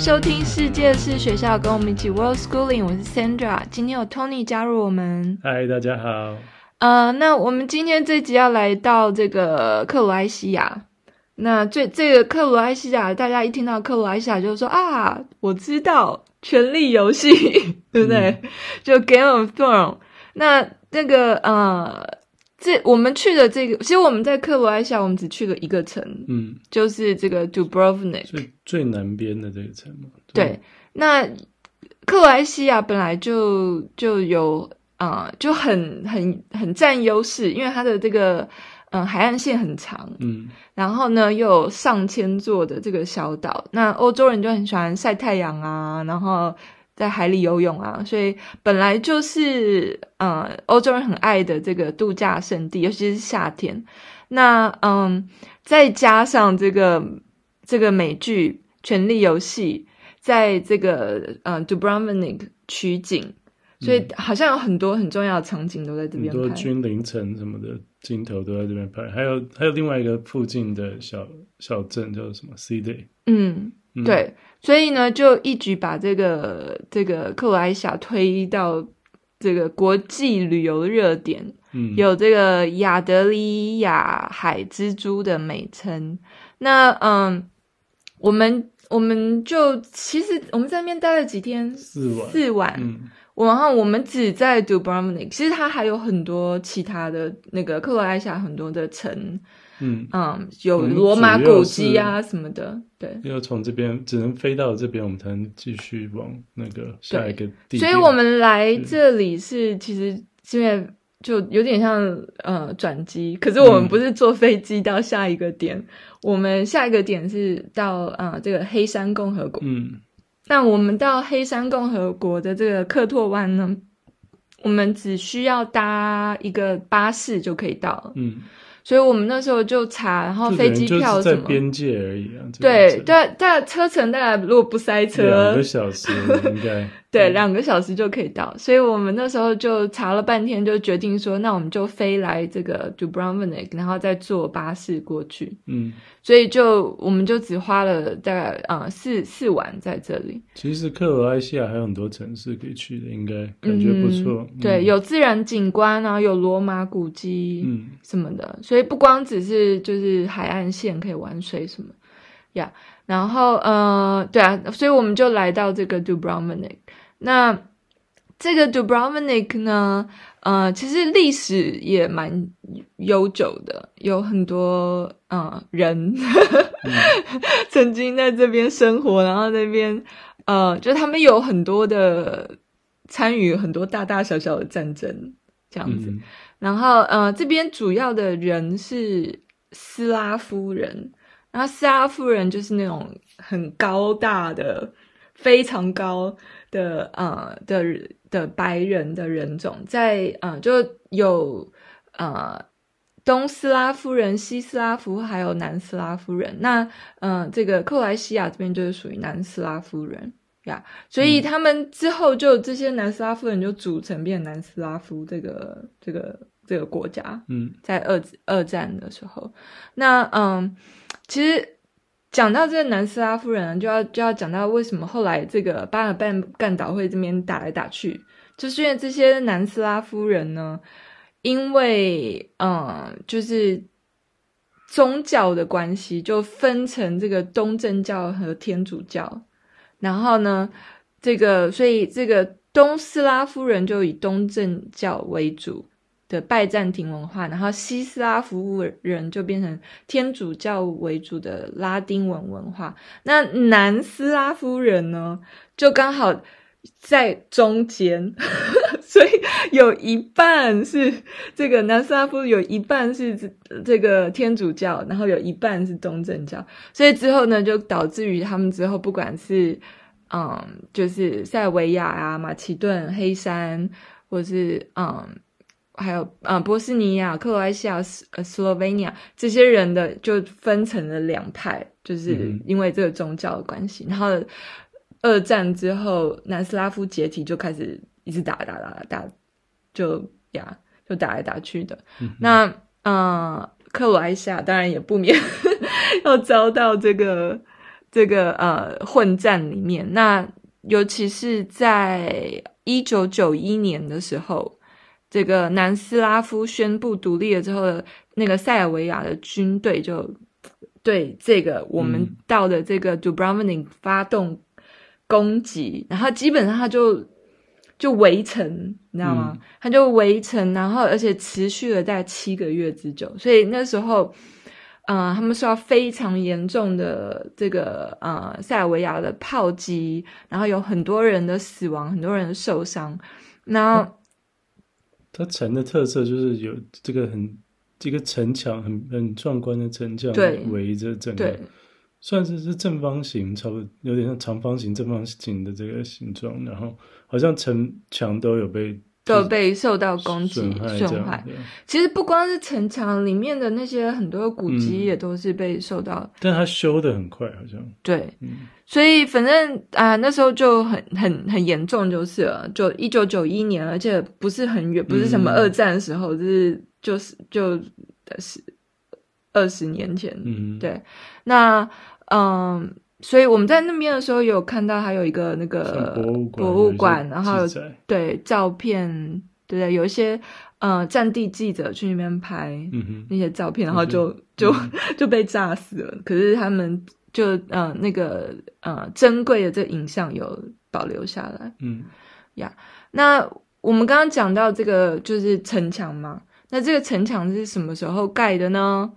收听世界是学校，跟我们一起 World Schooling。我是 Sandra，今天有 Tony 加入我们。嗨，大家好。呃，那我们今天这集要来到这个克罗埃西亚。那这这个克罗埃西亚，大家一听到克罗埃西亚就说啊，我知道《权力游戏》，对不对？嗯、就 Game of Thrones。那那个呃。这我们去的这个，其实我们在克罗埃西亚，我们只去了一个城，嗯，就是这个 Dubrovnik，最最南边的这个城嘛。对，对那克罗埃西亚本来就就有啊、呃，就很很很占优势，因为它的这个嗯、呃、海岸线很长，嗯，然后呢又有上千座的这个小岛，那欧洲人就很喜欢晒太阳啊，然后。在海里游泳啊，所以本来就是呃欧洲人很爱的这个度假胜地，尤其是夏天。那嗯，再加上这个这个美剧《权力游戏》在这个呃 Dubrovnik 取景，所以好像有很多很重要的场景都在这边拍。很多君临城什么的镜头都在这边拍，还有还有另外一个附近的小小镇叫什么 C Day，。嗯，嗯对。所以呢，就一举把这个这个克罗埃西亚推到这个国际旅游热点，嗯，有这个亚得里亚海蜘蛛的美称。那嗯，我们我们就其实我们在那边待了几天，四晚，四晚。嗯，然后我们只在 Dubrovnik，其实它还有很多其他的那个克罗埃西亚很多的城。嗯嗯，有罗马古迹啊什么的，对。要从这边只能飞到这边，我们才能继续往那个下一个地。所以我们来这里是其实现在就有点像呃转机，可是我们不是坐飞机到下一个点，嗯、我们下一个点是到呃这个黑山共和国。嗯，那我们到黑山共和国的这个克托湾呢，我们只需要搭一个巴士就可以到了。嗯。所以我们那时候就查，然后飞机票什么，在边界而已啊。对，但，但车程大概如果不塞车，两个小时应该。对，两个小时就可以到，所以我们那时候就查了半天，就决定说，那我们就飞来这个 Dubrovnik，然后再坐巴士过去。嗯，所以就我们就只花了大概啊、呃、四四晚在这里。其实克罗埃西亚还有很多城市可以去的，应该感觉不错。嗯、对，有自然景观啊，有罗马古迹，嗯，什么的，所以不光只是就是海岸线可以玩水什么呀。Yeah, 然后呃，对啊，所以我们就来到这个 Dubrovnik。那这个 Dubrovnik 呢，呃，其实历史也蛮悠久的，有很多呃人、嗯、曾经在这边生活，然后那边呃，就他们有很多的参与很多大大小小的战争这样子。嗯、然后呃，这边主要的人是斯拉夫人，然后斯拉夫人就是那种很高大的，非常高。的呃的的白人的人种在呃就有呃东斯拉夫人、西斯拉夫还有南斯拉夫人。那嗯、呃，这个克罗埃西亚这边就是属于南斯拉夫人呀，所以他们之后就这些南斯拉夫人就组成变南斯拉夫这个这个这个国家。嗯，在二二战的时候，那嗯，其实。讲到这个南斯拉夫人，就要就要讲到为什么后来这个巴尔干半岛会这边打来打去，就是因为这些南斯拉夫人呢，因为嗯，就是宗教的关系，就分成这个东正教和天主教，然后呢，这个所以这个东斯拉夫人就以东正教为主。的拜占庭文化，然后西斯拉夫人就变成天主教为主的拉丁文文化。那南斯拉夫人呢，就刚好在中间，所以有一半是这个南斯拉夫，有一半是这个天主教，然后有一半是东正教。所以之后呢，就导致于他们之后，不管是嗯，就是塞尔维亚啊、马其顿、黑山，或是嗯。还有啊、呃，波斯尼亚、克罗埃西亚、斯呃斯洛文尼亚这些人的就分成了两派，就是因为这个宗教的关系。嗯、然后二战之后，南斯拉夫解体就开始一直打打打打打，就呀就打来打去的。嗯、那嗯、呃，克罗埃西亚当然也不免 要遭到这个这个呃混战里面。那尤其是在一九九一年的时候，这个南斯拉夫宣布独立了之后，那个塞尔维亚的军队就对这个我们到的这个 Dubrovnik 发动攻击，嗯、然后基本上他就就围城，你知道吗？嗯、他就围城，然后而且持续了大概七个月之久，所以那时候。嗯，他们受到非常严重的这个呃塞尔维亚的炮击，然后有很多人的死亡，很多人的受伤。然后，它城的特色就是有这个很这个城墙，很很壮观的城墙，对，围着整个，算是是正方形，差不多有点像长方形、正方形的这个形状。然后，好像城墙都有被。都被受到攻击损坏。其实不光是城墙里面的那些很多古迹，也都是被受到。嗯、但它修的很快，好像。对，嗯、所以反正啊、呃，那时候就很很很严重，就是了。就一九九一年，而且不是很远，不是什么二战的时候，嗯、就是就是就是二十年前。嗯，对。那嗯。所以我们在那边的时候，有看到还有一个那个博物馆，然后对照片，对不对？有一些呃战地记者去那边拍那些照片，嗯、然后就、嗯、就 就被炸死了。可是他们就呃那个呃珍贵的这影像有保留下来。嗯呀，那我们刚刚讲到这个就是城墙嘛，那这个城墙是什么时候盖的呢？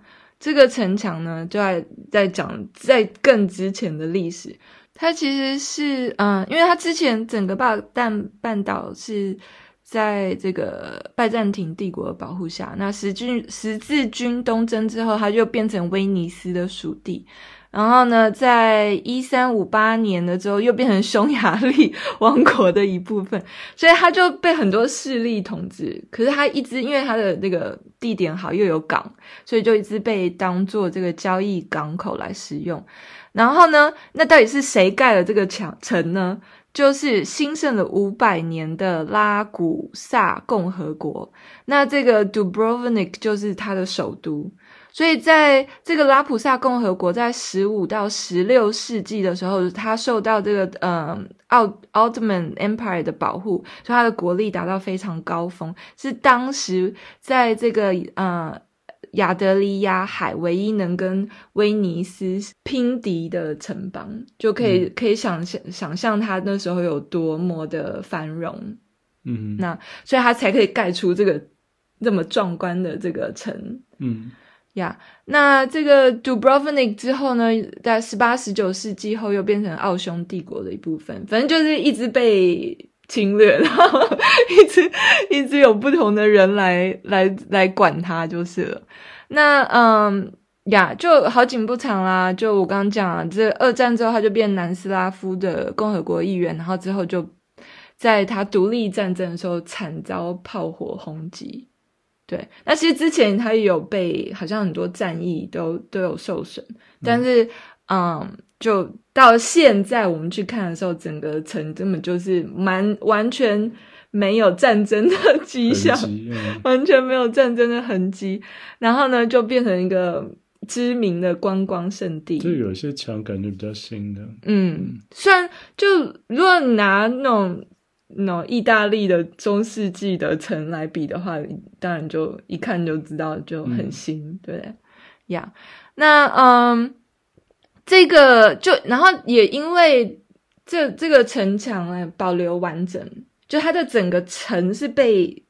这个城墙呢，就在在讲在更之前的历史。它其实是，嗯，因为它之前整个巴旦半岛是在这个拜占庭帝国的保护下。那十军十字军东征之后，它就变成威尼斯的属地。然后呢，在一三五八年的时候，又变成匈牙利王国的一部分，所以它就被很多势力统治。可是它一直因为它的那个地点好，又有港，所以就一直被当做这个交易港口来使用。然后呢，那到底是谁盖了这个墙城呢？就是兴盛了五百年的拉古萨共和国。那这个 Dubrovnik 就是它的首都。所以，在这个拉普萨共和国在十五到十六世纪的时候，它受到这个呃奥奥特曼 Empire 的保护，所以它的国力达到非常高峰，是当时在这个呃亚得里亚海唯一能跟威尼斯拼敌的城邦，就可以、嗯、可以想象想象它那时候有多么的繁荣。嗯，那所以它才可以盖出这个这么壮观的这个城。嗯。呀那这个 Dubrovnik 之后呢，在十八、十九世纪后又变成奥匈帝国的一部分。反正就是一直被侵略，然 后一直一直有不同的人来来来管它就是了。那嗯呀，就好景不长啦。就我刚刚讲了，这二战之后他就变南斯拉夫的共和国议员，然后之后就在他独立战争的时候惨遭炮火轰击。对，那其实之前他也有被，好像很多战役都都有受损，但是，嗯，嗯，就到现在我们去看的时候，整个城根本就是蛮完全没有战争的迹象，嗯、完全没有战争的痕迹，然后呢，就变成一个知名的观光胜地。就有些墙感觉比较新的，嗯，虽然就如果拿那种。那意大利的中世纪的城来比的话，当然就一看就知道就很新，嗯、对呀。Yeah. 那嗯，这个就然后也因为这这个城墙哎保留完整，就它的整个城是被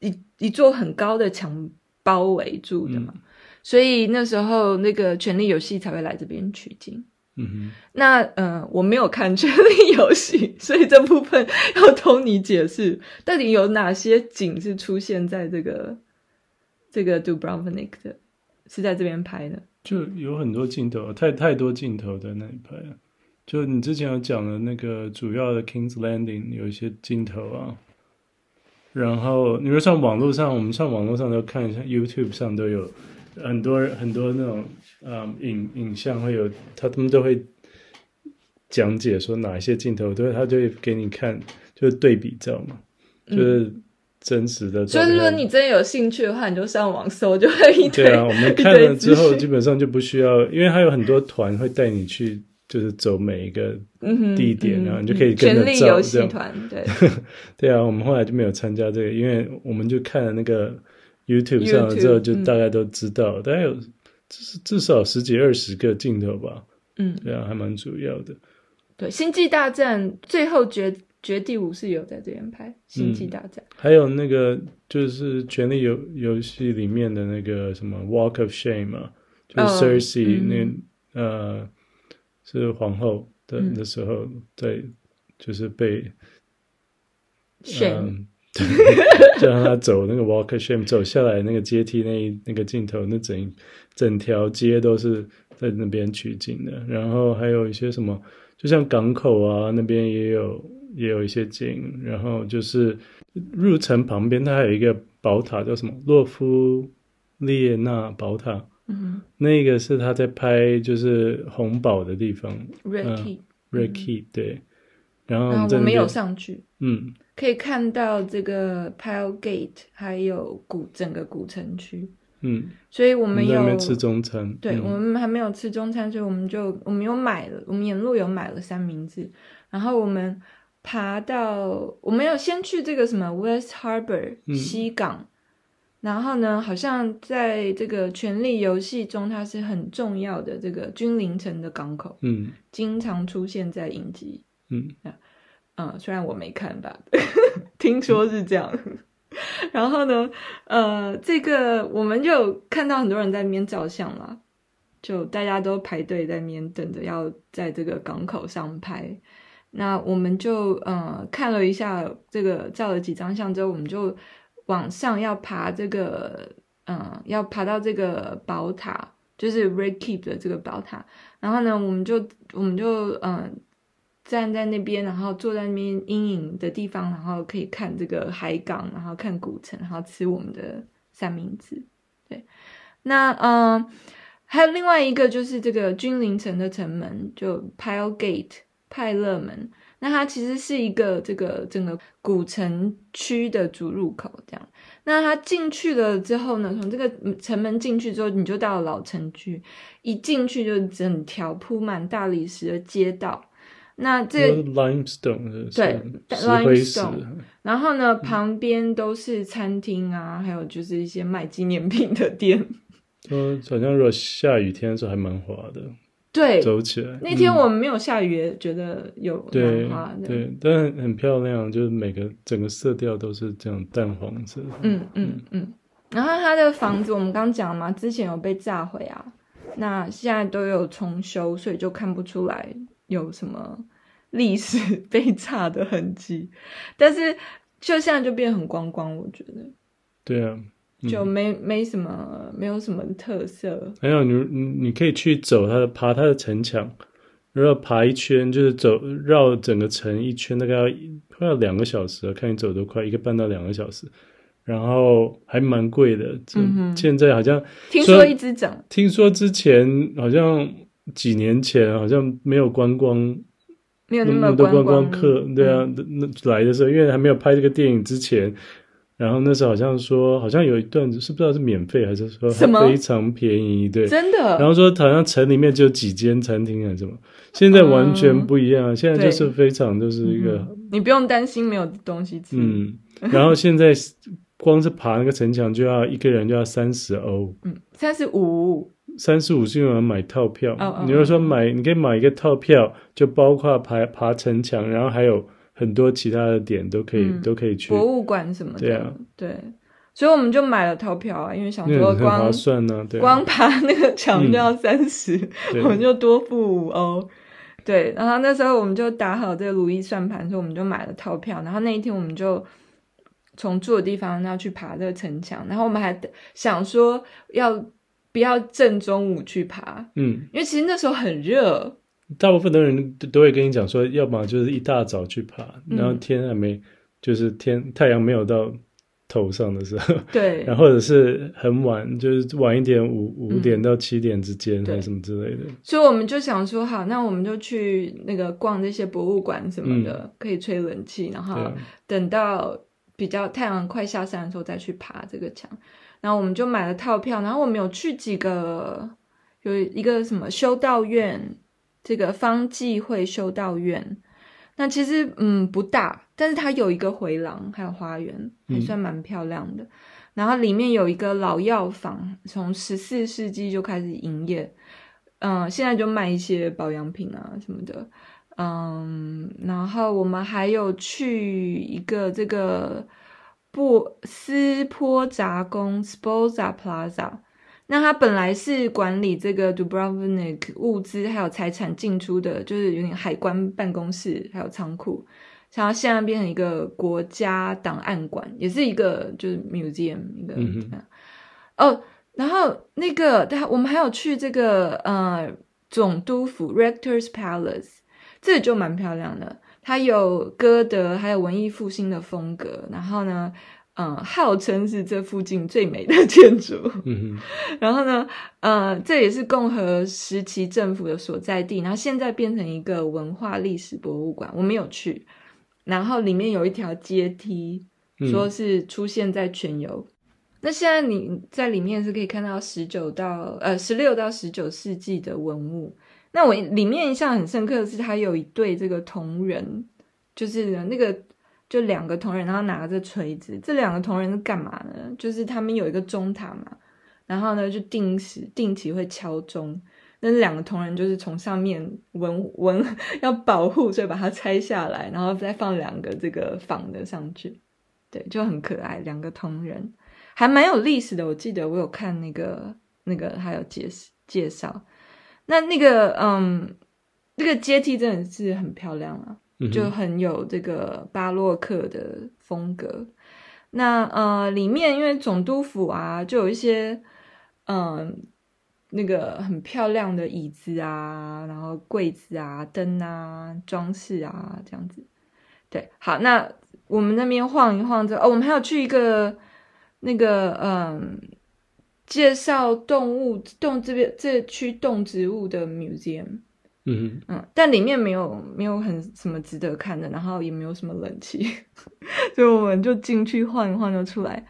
一一座很高的墙包围住的嘛，嗯、所以那时候那个《权力游戏》才会来这边取景。嗯哼，那嗯、呃，我没有看《权力游戏》，所以这部分要托你解释，到底有哪些景是出现在这个这个 Dubrovnik 的，是在这边拍的？就有很多镜头，太太多镜头在那里拍了。就你之前有讲的那个主要的 King's Landing 有一些镜头啊，然后你说上网络上，我们上网络上都看一下，YouTube 上都有。很多很多那种嗯影影像会有，他他们都会讲解说哪一些镜头，对，他就会给你看，就是对比照嘛，就是真实的。所以说你真的有兴趣的话，你就上网搜，就会一堆。对啊，我们看了之后，基本上就不需要，因为他有很多团会带你去就是走每一个地点，嗯、然后你就可以跟着力游戏团，对 对啊，我们后来就没有参加这个，因为我们就看了那个 YouTube 上了之后，就大概都知道，大概有至至少十几二十个镜头吧。嗯，对啊，还蛮主要的。对，《星际大战》最后决决第五是有在这边拍，《星际大战》嗯。还有那个就是《权力游游戏》里面的那个什么 Walk of Shame 嘛，就是 Cersei、哦、那、嗯、呃是皇后的那时候，在、嗯，就是被 Shame，就、呃、让他走那个 Walker Shame 走下来那个阶梯那一那个镜头，那整整条街都是在那边取景的，然后还有一些什么。就像港口啊，那边也有也有一些景，然后就是入城旁边，它还有一个宝塔，叫什么洛夫列那宝塔。嗯，那个是他在拍就是红堡的地方。Red Keep，Red Keep，对。然后我没有上去。嗯，可以看到这个 Pile Gate，还有古整个古城区。嗯，所以我们有没吃中餐，对、嗯、我们还没有吃中餐，所以我们就我们有买了，我们沿路有买了三明治，然后我们爬到我们有先去这个什么 West Harbor 西港，嗯、然后呢，好像在这个权力游戏中，它是很重要的这个君临城的港口，嗯，经常出现在影集，嗯嗯，虽然我没看吧，听说是这样。然后呢，呃，这个我们就看到很多人在那边照相了，就大家都排队在那边等着要在这个港口上拍。那我们就呃看了一下这个照了几张相之后，我们就往上要爬这个，嗯、呃，要爬到这个宝塔，就是 Red Keep 的这个宝塔。然后呢，我们就我们就嗯。站在那边，然后坐在那边阴影的地方，然后可以看这个海港，然后看古城，然后吃我们的三明治。对，那嗯，还有另外一个就是这个君临城的城门，就 Pile Gate 派勒门。那它其实是一个这个整个古城区的主入口，这样。那它进去了之后呢，从这个城门进去之后，你就到老城区，一进去就整条铺满大理石的街道。那这个 limestone 对 limestone，然后呢，旁边都是餐厅啊，还有就是一些卖纪念品的店。嗯，好像如果下雨天的时候还蛮滑的。对，走起来。那天我们没有下雨，也觉得有蛮滑的。对，但很漂亮，就是每个整个色调都是这样淡黄色。嗯嗯嗯。然后他的房子，我们刚讲嘛，之前有被炸毁啊，那现在都有重修，所以就看不出来。有什么 历史 被炸的痕迹，但是就现在就变很光光，我觉得。对啊，嗯、就没没什么，没有什么特色。还有你，你你可以去走它的，爬它的城墙，然后爬一圈，就是走绕整个城一圈，大概要快要两个小时，看你走多快，一个半到两个小时。然后还蛮贵的，嗯，现在好像听说一直涨，听说之前好像。几年前好像没有观光，没有那么多观光。客，对啊，那、嗯、来的时候，因为还没有拍这个电影之前，然后那时候好像说，好像有一段是不知道是免费还是说非常便宜，对，真的。然后说好像城里面就几间餐厅还是什么，现在完全不一样，嗯、现在就是非常就是一个，你不用担心没有东西吃，嗯，然后现在光是爬那个城墙就要一个人就要三十欧，嗯，三十五。三十五是用来买套票。Oh, oh, 你要说买，你可以买一个套票，就包括爬爬城墙，然后还有很多其他的点都可以，嗯、都可以去博物馆什么的。对啊，对，所以我们就买了套票啊，因为想说光很划算呢、啊，对啊，光爬那个墙就要三十、嗯，我们就多付五欧。对，然后那时候我们就打好这个如意算盘，所以我们就买了套票。然后那一天我们就从住的地方要去爬这个城墙，然后我们还想说要。不要正中午去爬，嗯，因为其实那时候很热。大部分的人都会跟你讲说，要么就是一大早去爬，嗯、然后天还没，就是天太阳没有到头上的时候，对，然后或者是很晚，就是晚一点五五点到七点之间，还是什么之类的。所以我们就想说，好，那我们就去那个逛这些博物馆什么的，嗯、可以吹冷气，然后等到比较太阳快下山的时候再去爬这个墙。然后我们就买了套票，然后我们有去几个，有一个什么修道院这个方济会修道院。那其实嗯不大，但是它有一个回廊，还有花园，还算蛮漂亮的。嗯、然后里面有一个老药房，从十四世纪就开始营业，嗯、呃，现在就卖一些保养品啊什么的，嗯，然后我们还有去一个这个布斯波杂宫 Sposa Plaza。那它本来是管理这个 Dubrovnik 物资还有财产进出的，就是有点海关办公室，还有仓库。然后现在变成一个国家档案馆，也是一个就是 museum 一个。嗯、哦，然后那个，他我们还有去这个呃总督府 Rector's Palace，这里就蛮漂亮的，它有歌德还有文艺复兴的风格。然后呢，嗯，号称是这附近最美的建筑。嗯，然后呢，呃，这也是共和时期政府的所在地。然后现在变成一个文化历史博物馆，我没有去。然后里面有一条阶梯，说是出现在全游。嗯、那现在你在里面是可以看到十九到呃十六到十九世纪的文物。那我里面印象很深刻的是，它有一对这个铜人，就是那个。就两个铜人，然后拿着锤子。这两个铜人是干嘛呢？就是他们有一个钟塔嘛，然后呢就定时定期会敲钟。那两个铜人就是从上面闻闻要保护，所以把它拆下来，然后再放两个这个仿的上去。对，就很可爱，两个铜人还蛮有历史的。我记得我有看那个那个还有介介绍。那那个嗯，那个阶梯真的是很漂亮啊。就很有这个巴洛克的风格。那呃，里面因为总督府啊，就有一些嗯、呃，那个很漂亮的椅子啊，然后柜子啊、灯啊、装饰啊这样子。对，好，那我们那边晃一晃之后，哦，我们还有去一个那个嗯、呃，介绍动物动这边这区动植物的 museum。嗯嗯，但里面没有没有很什么值得看的，然后也没有什么冷气，所以我们就进去晃一晃就出来，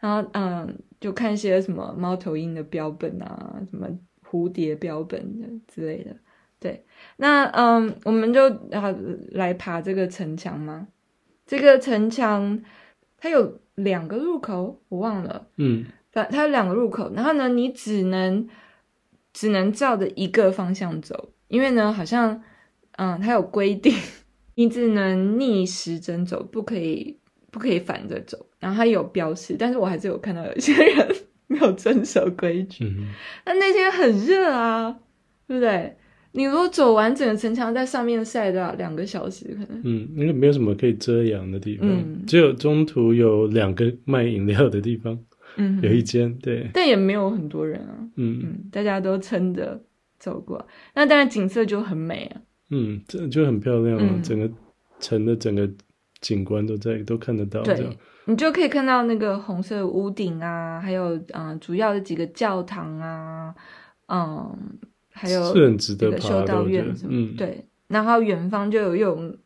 然后嗯，就看一些什么猫头鹰的标本啊，什么蝴蝶标本的之类的。对，那嗯，我们就啊来爬这个城墙嘛。这个城墙它有两个入口，我忘了。嗯，它它有两个入口，然后呢，你只能只能照着一个方向走。因为呢，好像，嗯，它有规定，你只能逆时针走，不可以，不可以反着走。然后它有标识，但是我还是有看到有些人 没有遵守规矩。嗯、那那天很热啊，对不对？你如果走完整个城墙，在上面晒都要两个小时，可能。嗯，因为没有什么可以遮阳的地方，嗯、只有中途有两个卖饮料的地方，嗯，有一间，对，但也没有很多人啊，嗯嗯，大家都撑着。走过，那当然景色就很美啊。嗯，这就很漂亮啊，嗯、整个城的整个景观都在都看得到。对，你就可以看到那个红色屋顶啊，还有嗯、呃，主要的几个教堂啊，嗯，还有是很值得爬的修道院什么。嗯，对。然后远方就有有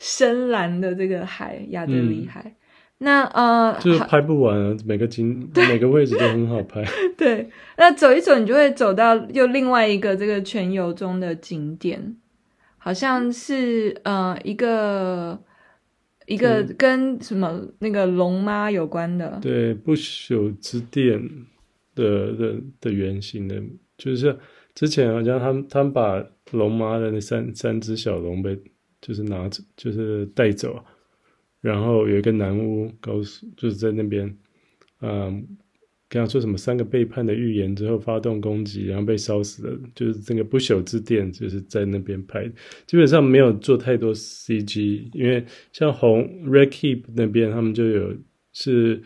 深蓝的这个海，亚德里海。嗯那呃，就是拍不完啊，每个景 每个位置都很好拍。对，那走一走，你就会走到又另外一个这个全游中的景点，好像是呃一个一个跟什么那个龙妈有关的。对，不朽之殿的的的原型的，就是之前好像他们他们把龙妈的那三三只小龙被就是拿走就是带走。然后有一个男巫告诉，就是在那边，嗯，跟他说什么三个背叛的预言之后发动攻击，然后被烧死了。就是这个不朽之殿就是在那边拍，基本上没有做太多 CG，因为像红 Red Keep 那边他们就有是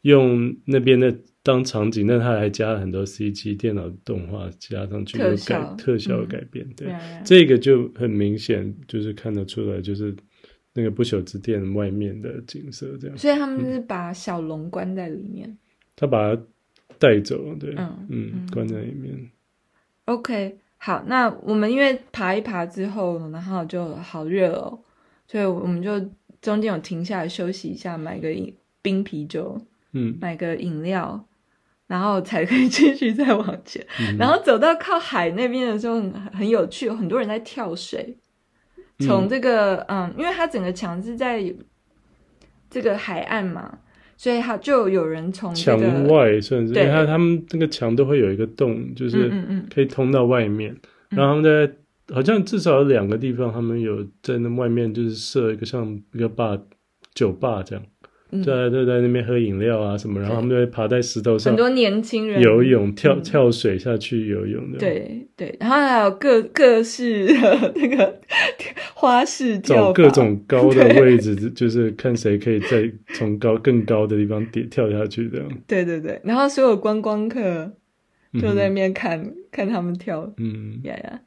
用那边的当场景，但他还加了很多 CG 电脑动画加上去有改特效的改变。嗯、对，嗯、这个就很明显就是看得出来就是。那个不朽之殿外面的景色，这样，所以他们是把小龙关在里面，他把它带走，对，嗯嗯，关在里面。OK，好，那我们因为爬一爬之后，然后就好热哦，所以我们就中间有停下来休息一下，买个饮冰啤酒，嗯，买个饮料，然后才可以 继续再往前。嗯、然后走到靠海那边的时候很，很有趣，有很多人在跳水。从这个嗯，嗯，因为它整个墙是在这个海岸嘛，所以它就有人从、这个、墙外甚至，对，因为它他们那个墙都会有一个洞，就是可以通到外面。嗯嗯嗯，然后他们在好像至少有两个地方，他们有在那外面就是设一个像一个吧酒吧这样。在在在那边喝饮料啊什么，然后他们就会爬在石头上，很多年轻人。游泳、跳跳水下去游泳的。对对，然后还有各各式的那个 花式跳，找各种高的位置，就是看谁可以在从高更高的地方跌跳下去这样。对对对，然后所有观光客就在那边看、嗯、看他们跳，嗯。呀呀。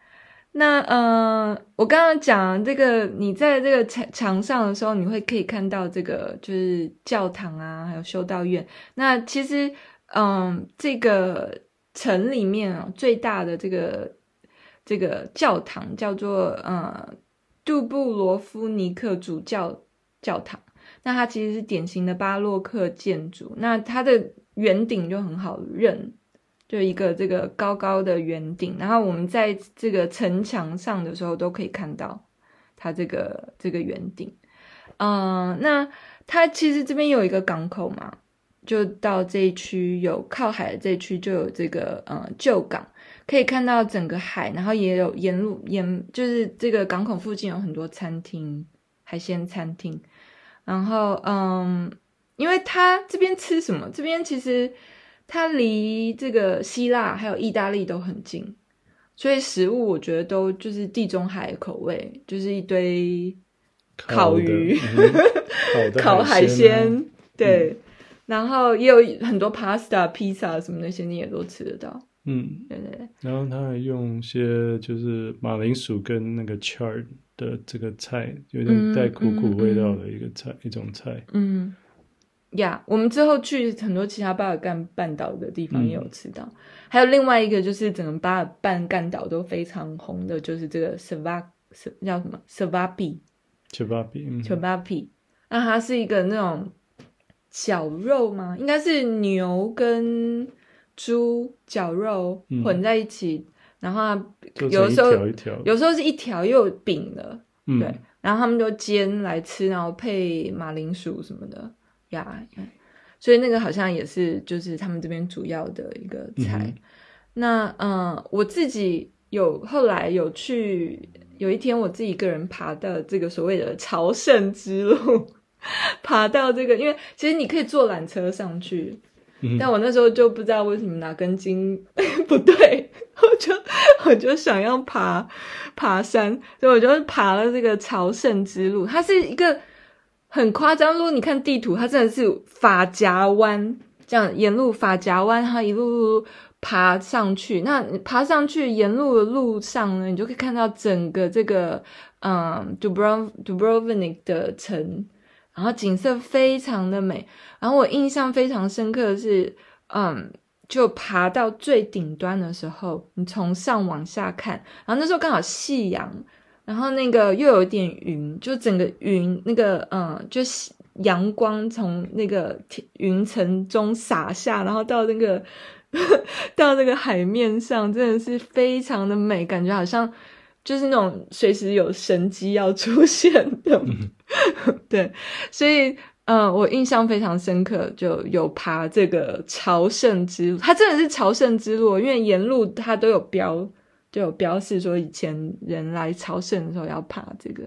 那呃，我刚刚讲这个，你在这个墙墙上的时候，你会可以看到这个就是教堂啊，还有修道院。那其实，嗯，这个城里面啊，最大的这个这个教堂叫做呃杜布罗夫尼克主教教堂。那它其实是典型的巴洛克建筑，那它的圆顶就很好认。就一个这个高高的圆顶，然后我们在这个城墙上的时候都可以看到它这个这个圆顶。嗯、那它其实这边有一个港口嘛，就到这一区有靠海的这一区就有这个呃旧港，可以看到整个海，然后也有沿路沿就是这个港口附近有很多餐厅，海鲜餐厅。然后嗯，因为它这边吃什么？这边其实。它离这个希腊还有意大利都很近，所以食物我觉得都就是地中海口味，就是一堆烤鱼、烤 海鲜，对，嗯、然后也有很多 pasta、披萨什么那些你也都吃得到，嗯，对对对。然后他还用一些就是马铃薯跟那个 chard 的这个菜，有点带苦苦味道的一个菜，嗯、一种菜，嗯。呀，yeah, 我们之后去很多其他巴尔干半岛的地方也有吃到，嗯、还有另外一个就是整个巴尔干半岛都非常红的，就是这个 Sava 叫什么？Savapi，Savapi，Savapi，那它是一个那种绞肉吗？应该是牛跟猪绞肉混在一起，嗯、然后有时候有时候是一条又饼的，嗯、对，然后他们就煎来吃，然后配马铃薯什么的。呀，yeah. 所以那个好像也是，就是他们这边主要的一个菜。嗯、那嗯，我自己有后来有去，有一天我自己一个人爬到这个所谓的朝圣之路，爬到这个，因为其实你可以坐缆车上去，但我那时候就不知道为什么哪根筋 不对，我就我就想要爬爬山，所以我就爬了这个朝圣之路，它是一个。很夸张，如果你看地图，它真的是发夹弯，这样沿路发夹弯，它一路路爬上去。那爬上去沿路的路上呢，你就可以看到整个这个嗯，Dubrov Dubrovnik 的城，然后景色非常的美。然后我印象非常深刻的是，嗯，就爬到最顶端的时候，你从上往下看，然后那时候刚好夕阳。然后那个又有一点云，就整个云那个嗯，就是阳光从那个云层中洒下，然后到那个 到那个海面上，真的是非常的美，感觉好像就是那种随时有神迹要出现的。嗯、对，所以嗯，我印象非常深刻，就有爬这个朝圣之路，它真的是朝圣之路，因为沿路它都有标。就有标示说，以前人来朝圣的时候要爬这个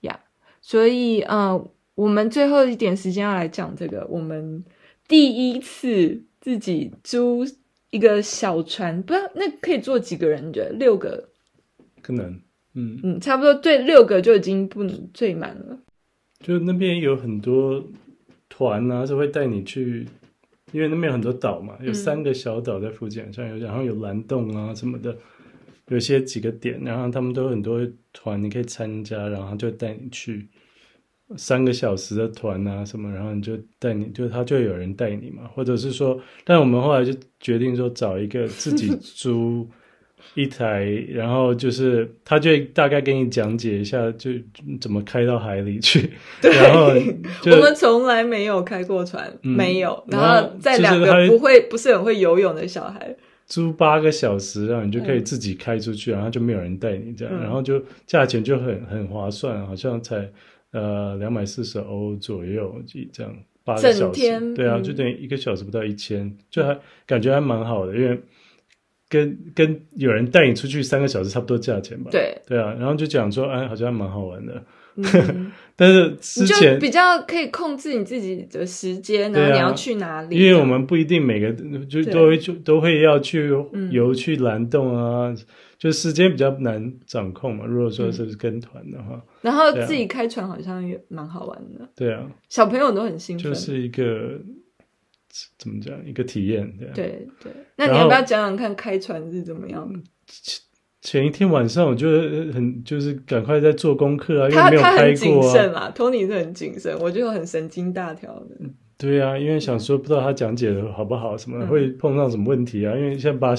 呀，yeah. 所以呃，我们最后一点时间要来讲这个，我们第一次自己租一个小船，不知道那可以坐几个人？你觉得六个？可能，嗯嗯，差不多对，六个就已经不能最满了。就那边有很多团啊，是会带你去，因为那边有很多岛嘛，有三个小岛在附近，像有然后有蓝洞啊什么的。有些几个点，然后他们都有很多团，你可以参加，然后就带你去三个小时的团啊什么，然后你就带你就他就有人带你嘛，或者是说，但我们后来就决定说找一个自己租一台，然后就是他就大概给你讲解一下，就怎么开到海里去。对，然后我们从来没有开过船，嗯、没有。然后在两个不会不是很会游泳的小孩，租八个小时，然后你就可以自己开出去，嗯、然后就没有人带你这样，嗯、然后就价钱就很很划算，好像才呃两百四十欧左右这样八个小时，对啊，就等于一个小时不到一千，嗯，就还感觉还蛮好的，因为。跟跟有人带你出去三个小时差不多价钱吧？对对啊，然后就讲说，哎，好像蛮好玩的。嗯、但是之前比较可以控制你自己的时间，然后你要去哪里？因为我们不一定每个就都会就都会要去游去蓝洞啊，嗯、就时间比较难掌控嘛。如果说是跟团的话，然后自己开船好像也蛮好玩的。对啊，小朋友都很兴奋，就是一个。怎么讲？一个体验，对对对。那你要不要讲讲看开船是怎么样？前前一天晚上，我就很就是赶快在做功课啊，因为没有开过啊。他很谨慎啊，Tony 是很谨慎，我就很神经大条的。对啊，因为想说不知道他讲解的好不好，什么会碰到什么问题啊？嗯、因为像把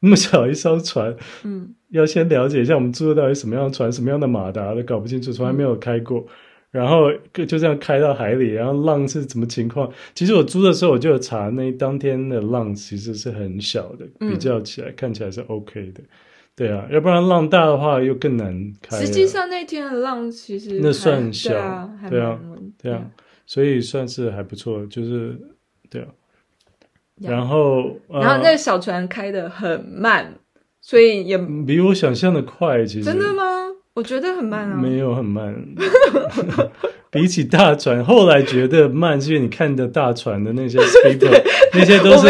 那么小一艘船，嗯，要先了解一下我们租的到底什么样的船，什么样的马达都搞不清楚，从来没有开过。嗯然后就这样开到海里，然后浪是什么情况？其实我租的时候我就有查，那当天的浪其实是很小的，比较起来、嗯、看起来是 OK 的。对啊，要不然浪大的话又更难开。实际上那天的浪其实那算小，对啊，对啊，对啊，嗯、所以算是还不错，就是对啊。然后，然后那个小船开的很慢，所以也比我想象的快。其实真的吗？我觉得很慢啊，没有很慢，比起大船，后来觉得慢，是因为你看的大船的那些 speeder 那些都是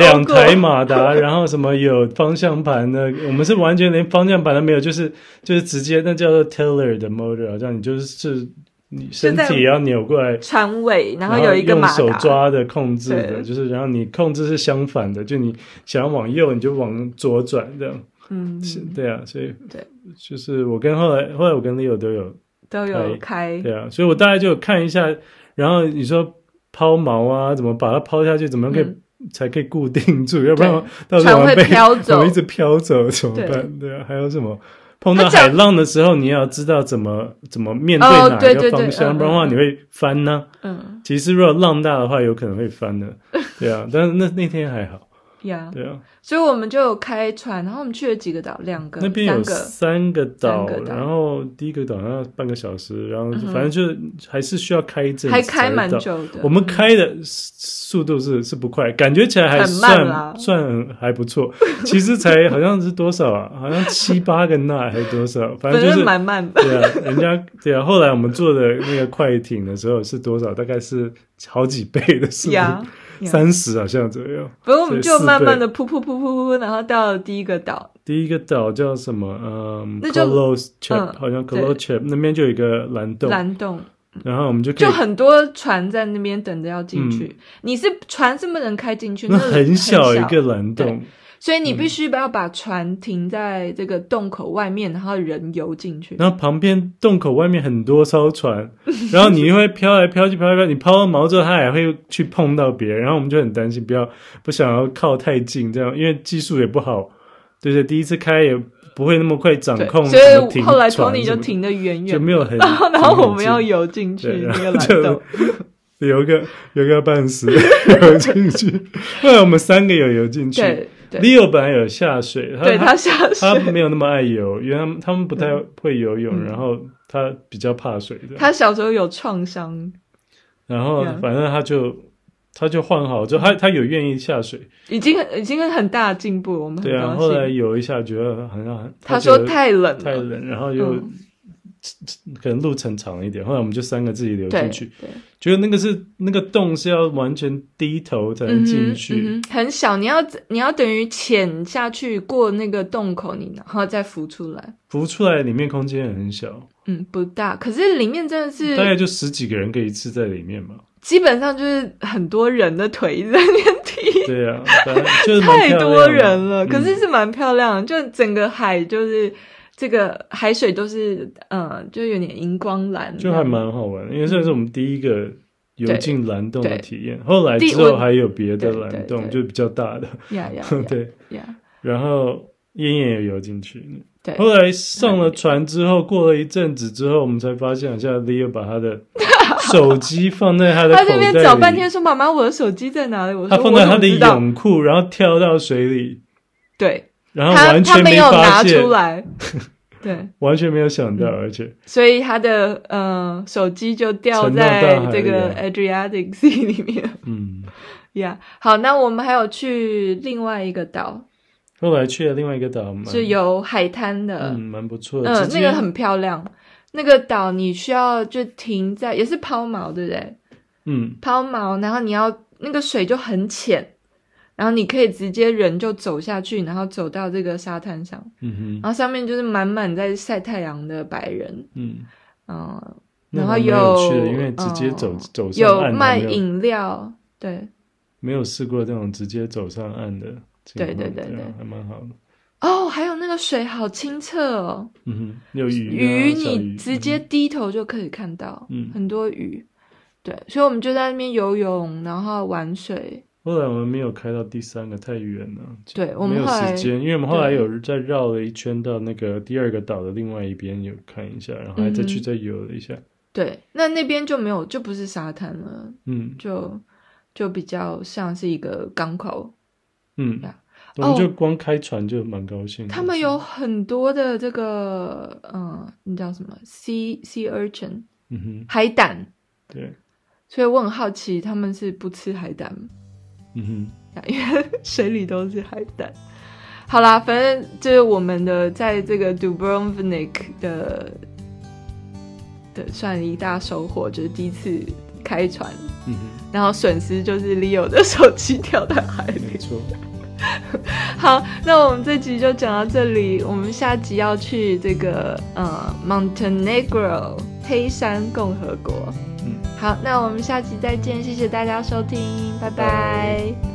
两台马达，然后什么有方向盘的，我们是完全连方向盘都没有，就是就是直接那叫做 tiller 的 motor，这样你就是是你身体要扭过来船尾，然后有一个，用手抓的控制的，就是然后你控制是相反的，就你想要往右，你就往左转这样。嗯，是，对啊，所以对，就是我跟后来后来我跟 Leo 都有都有开，对啊，所以我大概就看一下，然后你说抛锚啊，怎么把它抛下去，怎么可以、嗯、才可以固定住，要不然到时候被飘走，一直飘走怎么办？对，啊，还有什么碰到海浪的时候，你要知道怎么怎么面对哪一个方向，不然的话你会翻呢、啊。嗯，其实如果浪大的话，有可能会翻的，对啊，但是那那天还好。呀，对啊，所以我们就有开船，然后我们去了几个岛，两个，那边有三个岛，然后第一个岛要半个小时，然后反正就是还是需要开一阵，还开蛮久的。我们开的速度是是不快，感觉起来还算算还不错。其实才好像是多少啊？好像七八个纳还是多少？反正就是蛮慢的。对啊，人家对啊。后来我们坐的那个快艇的时候是多少？大概是好几倍的速度。三十好像左右，不过我们就慢慢的噗噗噗噗噗，然后到了第一个岛。第一个岛叫什么？嗯，Kolochep，好像 Kolochep 那边就有一个蓝洞。蓝洞，然后我们就就很多船在那边等着要进去。你是船是不能开进去，那很小一个蓝洞。所以你必须不要把船停在这个洞口外面，然后人游进去。然后旁边洞口外面很多艘船，然后你会飘来飘去，飘来飘去。你抛了锚之后，它也会去碰到别人。然后我们就很担心，不要不想要靠太近，这样因为技术也不好，对对，第一次开也不会那么快掌控。所以后来 Tony 就停得远远，就没有很。然后然后我们要游进去那 个蓝洞，游个游个半死游进去。后来我们三个有游进去。Leo 本来有下水，他对他下水，他没有那么爱游，因为他们他们不太会游泳，嗯、然后他比较怕水的。他小时候有创伤，然后反正他就他就换好，就他他有愿意下水，已经已经很大的进步。我们很对啊，后来游一下觉得好像他说太冷太冷，然后又。嗯可能路程长一点，后来我们就三个自己流进去，觉得那个是那个洞是要完全低头才能进去，嗯嗯，很小，你要你要等于潜下去过那个洞口，你然后再浮出来，浮出来里面空间也很小，嗯，不大，可是里面真的是大概就十几个人可以一次在里面嘛，基本上就是很多人的腿在那边踢，对啊，就是太多人了，可是是蛮漂亮的，嗯，就整个海就是。这个海水都是，呃，就有点荧光蓝，就还蛮好玩的，因为这是我们第一个游进蓝洞的体验。后来之后还有别的蓝洞，就比较大的。对。然后燕燕也游进去。对，后来上了船之后，过了一阵子之后，我们才发现，好像 Leo 把他的手机放在他的 口袋里。他这边找半天，说：“妈妈，我的手机在哪里？”我说：“他放在他的泳裤，然后跳到水里。”对，然后完全没有拿出来。对，完全没有想到，而且，所以他的呃手机就掉在这个 Adriatic Sea 里面。嗯，呀，好，那我们还有去另外一个岛。后来去了另外一个岛，是有海滩的，嗯，蛮不错的。嗯，那个很漂亮。那个岛你需要就停在，也是抛锚，对不对？嗯，抛锚，然后你要那个水就很浅，然后你可以直接人就走下去，然后走到这个沙滩上。嗯哼，然后上面就是满满在晒太阳的白人。嗯，嗯，然后有，有因为直接走、嗯、走上岸有卖饮料，对，没有试过这种直接走上岸的。对对对对，还蛮好的。哦，还有那个水好清澈哦。嗯哼，有鱼，鱼你直接低头就可以看到，嗯，很多鱼。对，所以我们就在那边游泳，然后玩水。后来我们没有开到第三个，太远了。对，我们没有时间，因为我们后来有再绕了一圈到那个第二个岛的另外一边有看一下，然后还再去再游了一下。对，那那边就没有，就不是沙滩了。嗯，就就比较像是一个港口。嗯。我们就光开船就蛮高兴。他们有很多的这个，嗯，你知道什么？sea sea urchin，嗯哼，海胆。对，所以我很好奇，他们是不吃海胆吗？嗯哼，因为水里都是海胆。好啦，反正就是我们的在这个 Dubrovnik 的的算一大收获，就是第一次开船，嗯哼，然后损失就是 Leo 的手机掉在海里，没错。好，那我们这集就讲到这里。我们下集要去这个呃，Montenegro 黑山共和国。好，那我们下期再见，谢谢大家收听，拜拜。